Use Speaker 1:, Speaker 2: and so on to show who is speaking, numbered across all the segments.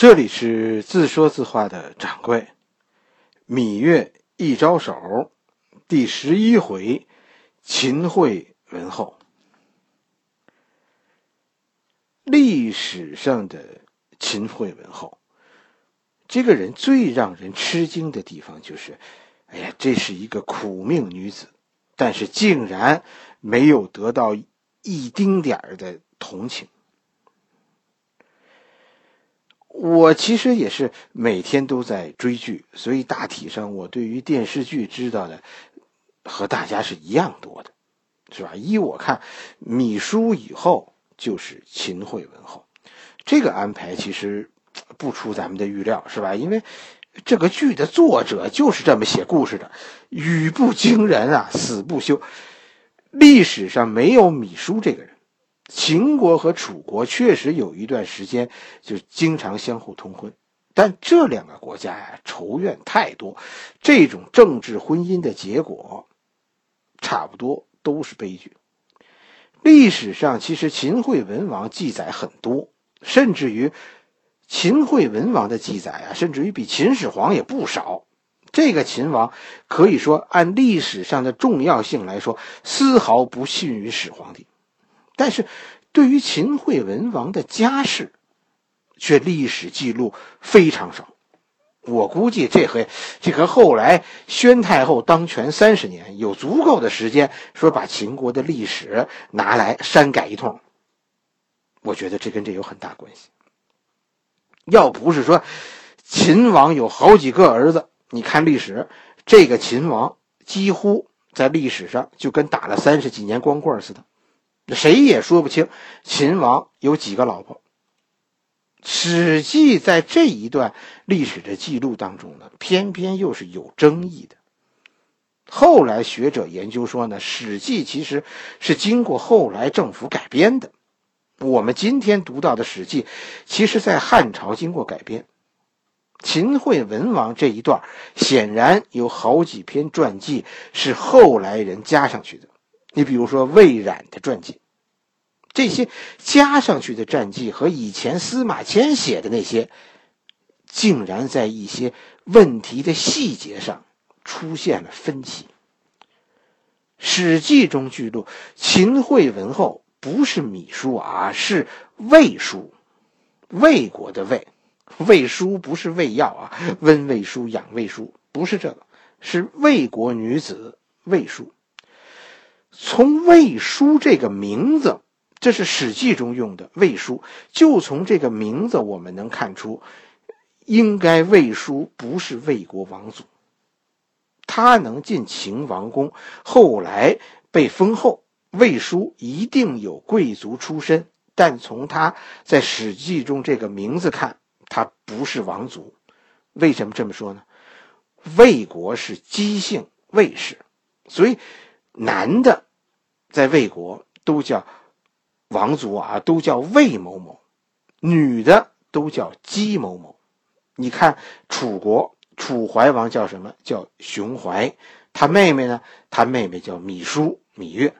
Speaker 1: 这里是自说自话的掌柜，芈月一招手，第十一回，秦惠文后。历史上的秦惠文后，这个人最让人吃惊的地方就是，哎呀，这是一个苦命女子，但是竟然没有得到一丁点儿的同情。我其实也是每天都在追剧，所以大体上我对于电视剧知道的和大家是一样多的，是吧？依我看，芈姝以后就是秦惠文后，这个安排其实不出咱们的预料，是吧？因为这个剧的作者就是这么写故事的，语不惊人啊，死不休。历史上没有芈姝这个人。秦国和楚国确实有一段时间就经常相互通婚，但这两个国家呀仇怨太多，这种政治婚姻的结果，差不多都是悲剧。历史上其实秦惠文王记载很多，甚至于秦惠文王的记载啊，甚至于比秦始皇也不少。这个秦王可以说按历史上的重要性来说，丝毫不逊于始皇帝。但是，对于秦惠文王的家世，却历史记录非常少。我估计这回这和后来宣太后当权三十年有足够的时间，说把秦国的历史拿来删改一通。我觉得这跟这有很大关系。要不是说秦王有好几个儿子，你看历史，这个秦王几乎在历史上就跟打了三十几年光棍似的。谁也说不清秦王有几个老婆。《史记》在这一段历史的记录当中呢，偏偏又是有争议的。后来学者研究说呢，《史记》其实是经过后来政府改编的。我们今天读到的《史记》，其实在汉朝经过改编。秦惠文王这一段，显然有好几篇传记是后来人加上去的。你比如说魏冉的传记，这些加上去的传记和以前司马迁写的那些，竟然在一些问题的细节上出现了分歧。《史记》中记录秦惠文后不是芈姝啊，是魏姝，魏国的魏，魏姝不是魏药啊，温魏姝、养魏姝不是这个，是魏国女子魏姝。从魏书这个名字，这是《史记》中用的魏书，就从这个名字我们能看出，应该魏书不是魏国王族。他能进秦王宫，后来被封后，魏书一定有贵族出身。但从他在《史记》中这个名字看，他不是王族。为什么这么说呢？魏国是姬姓魏氏，所以。男的，在魏国都叫王族啊，都叫魏某某；女的都叫姬某某。你看楚国楚怀王叫什么？叫熊怀。他妹妹呢？他妹妹叫芈姝、芈月。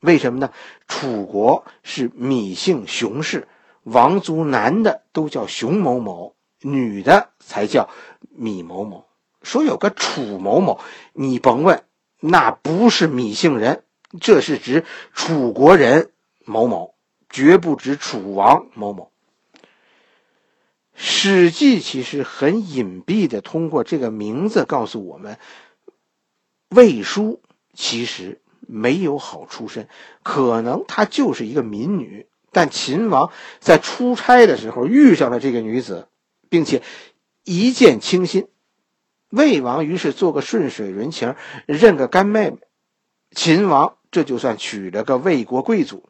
Speaker 1: 为什么呢？楚国是芈姓熊氏，王族男的都叫熊某某，女的才叫芈某某。说有个楚某某，你甭问。那不是芈姓人，这是指楚国人某某，绝不指楚王某某。《史记》其实很隐蔽的通过这个名字告诉我们，魏书其实没有好出身，可能她就是一个民女。但秦王在出差的时候遇上了这个女子，并且一见倾心。魏王于是做个顺水人情，认个干妹妹。秦王这就算娶了个魏国贵族。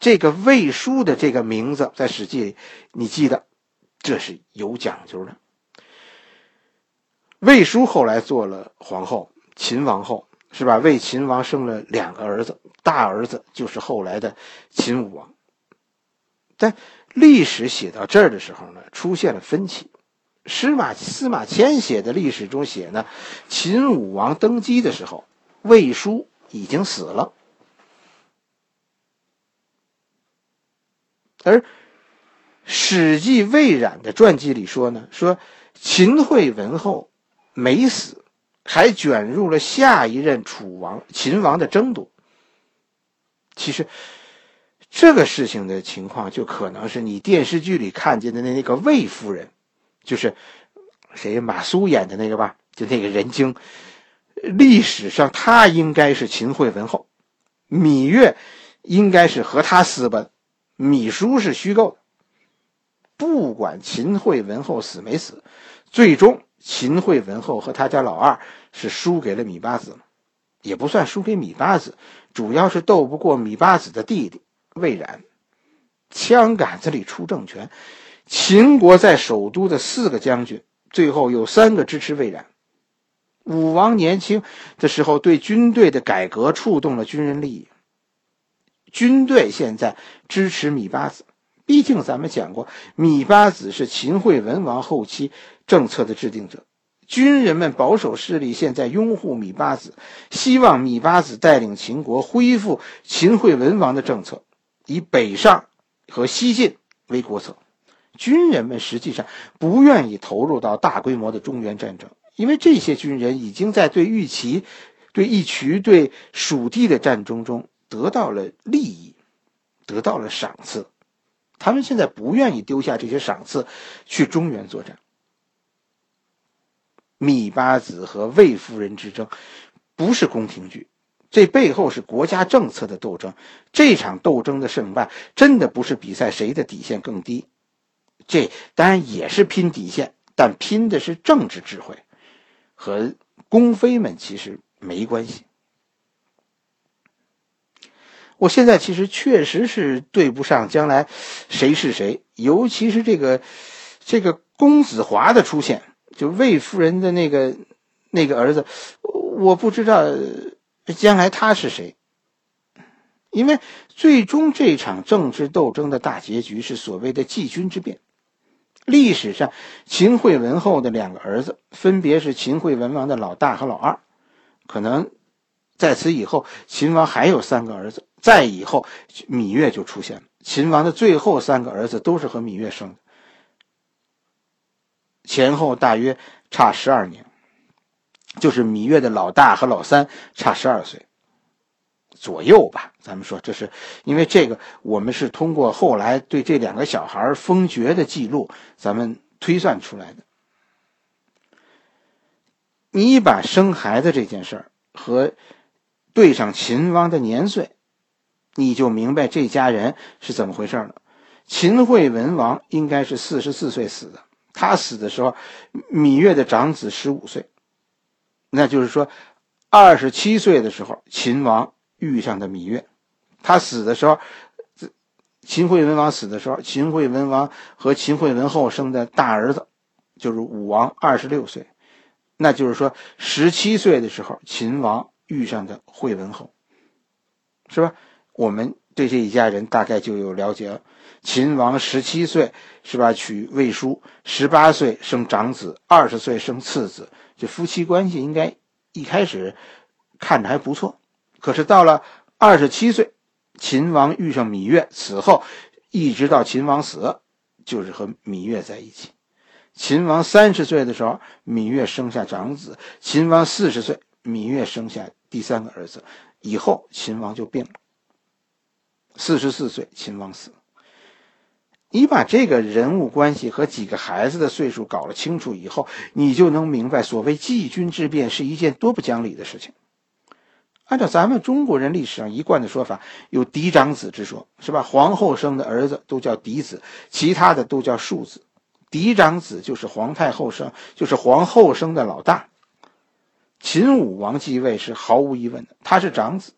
Speaker 1: 这个魏书的这个名字在《史记》里，你记得，这是有讲究的。魏书后来做了皇后，秦王后是吧？为秦王生了两个儿子，大儿子就是后来的秦武王。但历史写到这儿的时候呢，出现了分歧。司马司马迁写的历史中写呢，秦武王登基的时候，魏书已经死了，而《史记魏冉的传记里说呢，说秦惠文后没死，还卷入了下一任楚王秦王的争夺。其实，这个事情的情况就可能是你电视剧里看见的那那个魏夫人，就是谁马苏演的那个吧？就那个人精，历史上他应该是秦惠文后，芈月应该是和他私奔，芈姝是虚构的。不管秦惠文后死没死，最终秦惠文后和他家老二是输给了芈八子，也不算输给芈八子。主要是斗不过芈八子的弟弟魏冉，枪杆子里出政权。秦国在首都的四个将军，最后有三个支持魏冉。武王年轻的时候对军队的改革触动了军人利益，军队现在支持芈八子。毕竟咱们讲过，芈八子是秦惠文王后期政策的制定者。军人们保守势力现在拥护芈八子，希望芈八子带领秦国恢复秦惠文王的政策，以北上和西进为国策。军人们实际上不愿意投入到大规模的中原战争，因为这些军人已经在对玉齐、对义渠、对蜀地的战争中得到了利益，得到了赏赐，他们现在不愿意丢下这些赏赐去中原作战。芈八子和魏夫人之争，不是宫廷剧，这背后是国家政策的斗争。这场斗争的胜败，真的不是比赛谁的底线更低，这当然也是拼底线，但拼的是政治智慧，和宫妃们其实没关系。我现在其实确实是对不上将来谁是谁，尤其是这个这个公子华的出现。就魏夫人的那个那个儿子，我不知道将来他是谁，因为最终这场政治斗争的大结局是所谓的季军之变。历史上，秦惠文后的两个儿子分别是秦惠文王的老大和老二，可能在此以后，秦王还有三个儿子，再以后芈月就出现了。秦王的最后三个儿子都是和芈月生的。前后大约差十二年，就是芈月的老大和老三差十二岁左右吧。咱们说，这是因为这个，我们是通过后来对这两个小孩封爵的记录，咱们推算出来的。你把生孩子这件事儿和对上秦王的年岁，你就明白这家人是怎么回事了。秦惠文王应该是四十四岁死的。他死的时候，芈月的长子十五岁，那就是说，二十七岁的时候，秦王遇上的芈月。他死的时候，秦惠文王死的时候，秦惠文王和秦惠文后生的大儿子就是武王，二十六岁，那就是说，十七岁的时候，秦王遇上的惠文后，是吧？我们对这一家人大概就有了解了。秦王十七岁是吧？娶魏叔，十八岁生长子，二十岁生次子。这夫妻关系应该一开始看着还不错。可是到了二十七岁，秦王遇上芈月，此后一直到秦王死，就是和芈月在一起。秦王三十岁的时候，芈月生下长子；秦王四十岁，芈月生下第三个儿子。以后秦王就病了。四十四岁，秦王死。你把这个人物关系和几个孩子的岁数搞了清楚以后，你就能明白，所谓季军之变是一件多不讲理的事情。按照咱们中国人历史上一贯的说法，有嫡长子之说，是吧？皇后生的儿子都叫嫡子，其他的都叫庶子。嫡长子就是皇太后生，就是皇后生的老大。秦武王继位是毫无疑问的，他是长子，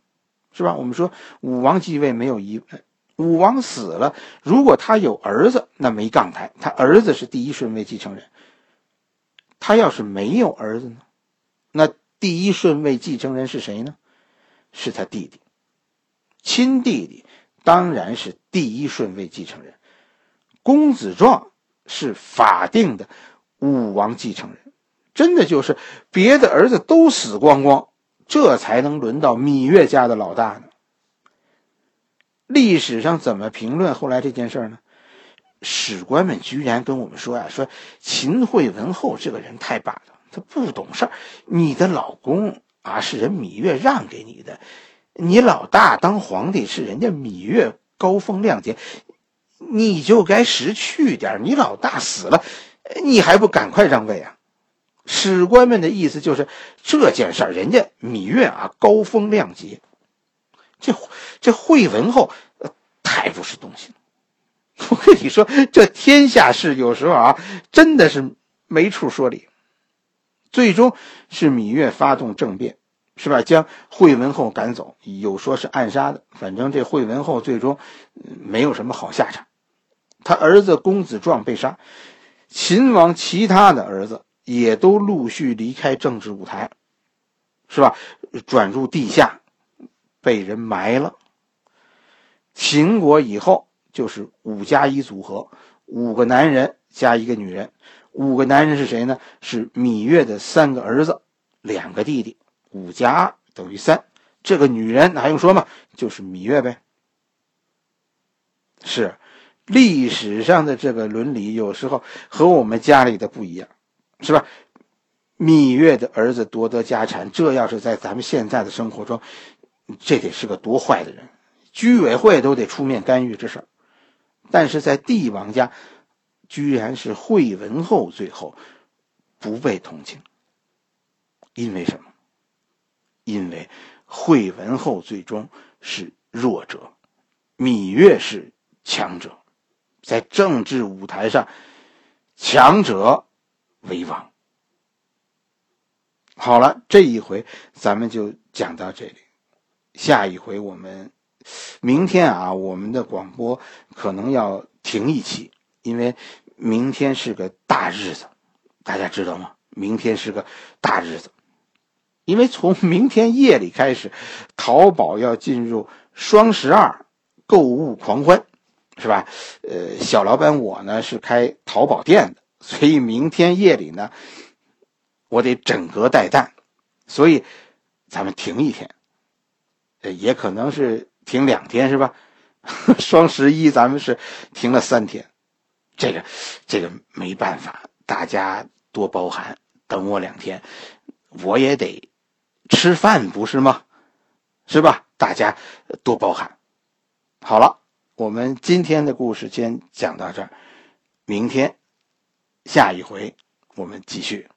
Speaker 1: 是吧？我们说武王继位没有疑问。武王死了，如果他有儿子，那没杠台，他儿子是第一顺位继承人。他要是没有儿子呢，那第一顺位继承人是谁呢？是他弟弟，亲弟弟当然是第一顺位继承人。公子壮是法定的武王继承人，真的就是别的儿子都死光光，这才能轮到芈月家的老大呢。历史上怎么评论后来这件事呢？史官们居然跟我们说呀，说秦惠文后这个人太霸道，他不懂事儿。你的老公啊，是人芈月让给你的，你老大当皇帝是人家芈月高风亮节，你就该识趣点。你老大死了，你还不赶快让位啊？史官们的意思就是这件事儿，人家芈月啊高风亮节，这这惠文后太不是东西了。我跟你说，这天下事有时候啊，真的是没处说理。最终是芈月发动政变，是吧？将惠文后赶走，有说是暗杀的，反正这惠文后最终没有什么好下场。他儿子公子壮被杀，秦王其他的儿子也都陆续离开政治舞台，是吧？转入地下，被人埋了。秦国以后。就是五加一组合，五个男人加一个女人。五个男人是谁呢？是芈月的三个儿子，两个弟弟。五加二等于三。这个女人还用说吗？就是芈月呗。是，历史上的这个伦理有时候和我们家里的不一样，是吧？芈月的儿子夺得家产，这要是在咱们现在的生活中，这得是个多坏的人，居委会都得出面干预这事儿。但是在帝王家，居然是惠文后最后不被同情，因为什么？因为惠文后最终是弱者，芈月是强者，在政治舞台上，强者为王。好了，这一回咱们就讲到这里，下一回我们。明天啊，我们的广播可能要停一期，因为明天是个大日子，大家知道吗？明天是个大日子，因为从明天夜里开始，淘宝要进入双十二购物狂欢，是吧？呃，小老板我呢是开淘宝店的，所以明天夜里呢，我得整个带弹，所以咱们停一天，呃也可能是。停两天是吧？双十一咱们是停了三天，这个这个没办法，大家多包涵，等我两天，我也得吃饭不是吗？是吧？大家多包涵。好了，我们今天的故事先讲到这儿，明天下一回我们继续。